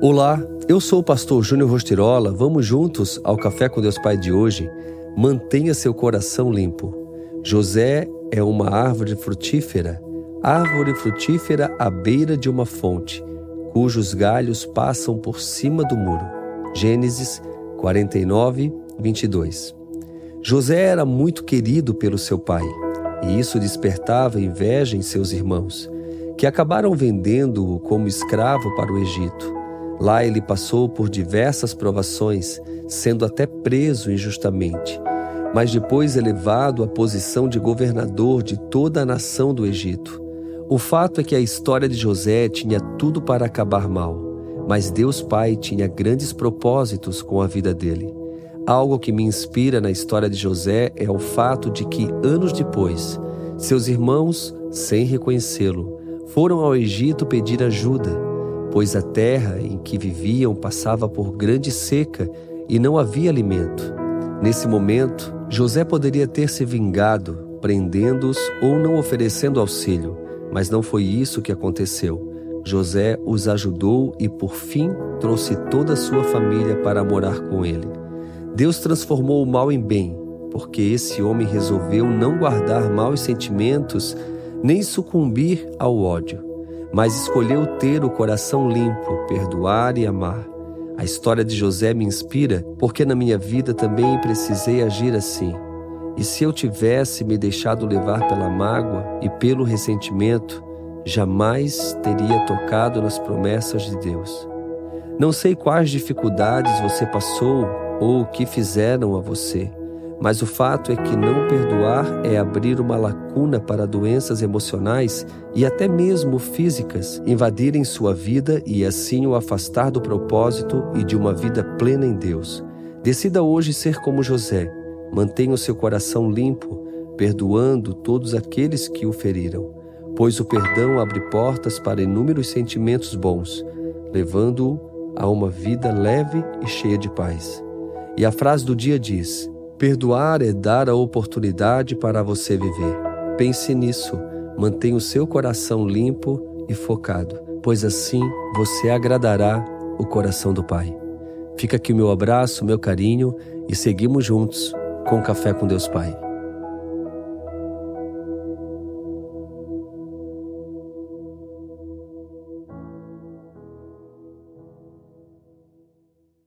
Olá, eu sou o pastor Júnior Rostirola. Vamos juntos ao Café com Deus Pai de hoje. Mantenha seu coração limpo. José é uma árvore frutífera, árvore frutífera à beira de uma fonte, cujos galhos passam por cima do muro. Gênesis 49, 22. José era muito querido pelo seu pai, e isso despertava inveja em seus irmãos, que acabaram vendendo-o como escravo para o Egito. Lá ele passou por diversas provações, sendo até preso injustamente, mas depois elevado à posição de governador de toda a nação do Egito. O fato é que a história de José tinha tudo para acabar mal, mas Deus Pai tinha grandes propósitos com a vida dele. Algo que me inspira na história de José é o fato de que, anos depois, seus irmãos, sem reconhecê-lo, foram ao Egito pedir ajuda pois a terra em que viviam passava por grande seca e não havia alimento. Nesse momento, José poderia ter se vingado, prendendo-os ou não oferecendo auxílio, mas não foi isso que aconteceu. José os ajudou e, por fim, trouxe toda a sua família para morar com ele. Deus transformou o mal em bem, porque esse homem resolveu não guardar maus sentimentos nem sucumbir ao ódio mas escolheu ter o coração limpo, perdoar e amar. A história de José me inspira porque na minha vida também precisei agir assim. E se eu tivesse me deixado levar pela mágoa e pelo ressentimento, jamais teria tocado nas promessas de Deus. Não sei quais dificuldades você passou ou o que fizeram a você, mas o fato é que não perdoar é abrir uma lacuna para doenças emocionais e até mesmo físicas invadirem sua vida e assim o afastar do propósito e de uma vida plena em Deus. Decida hoje ser como José. Mantenha o seu coração limpo, perdoando todos aqueles que o feriram, pois o perdão abre portas para inúmeros sentimentos bons, levando-o a uma vida leve e cheia de paz. E a frase do dia diz: Perdoar é dar a oportunidade para você viver. Pense nisso, mantenha o seu coração limpo e focado, pois assim você agradará o coração do Pai. Fica aqui o meu abraço, meu carinho e seguimos juntos com Café com Deus Pai.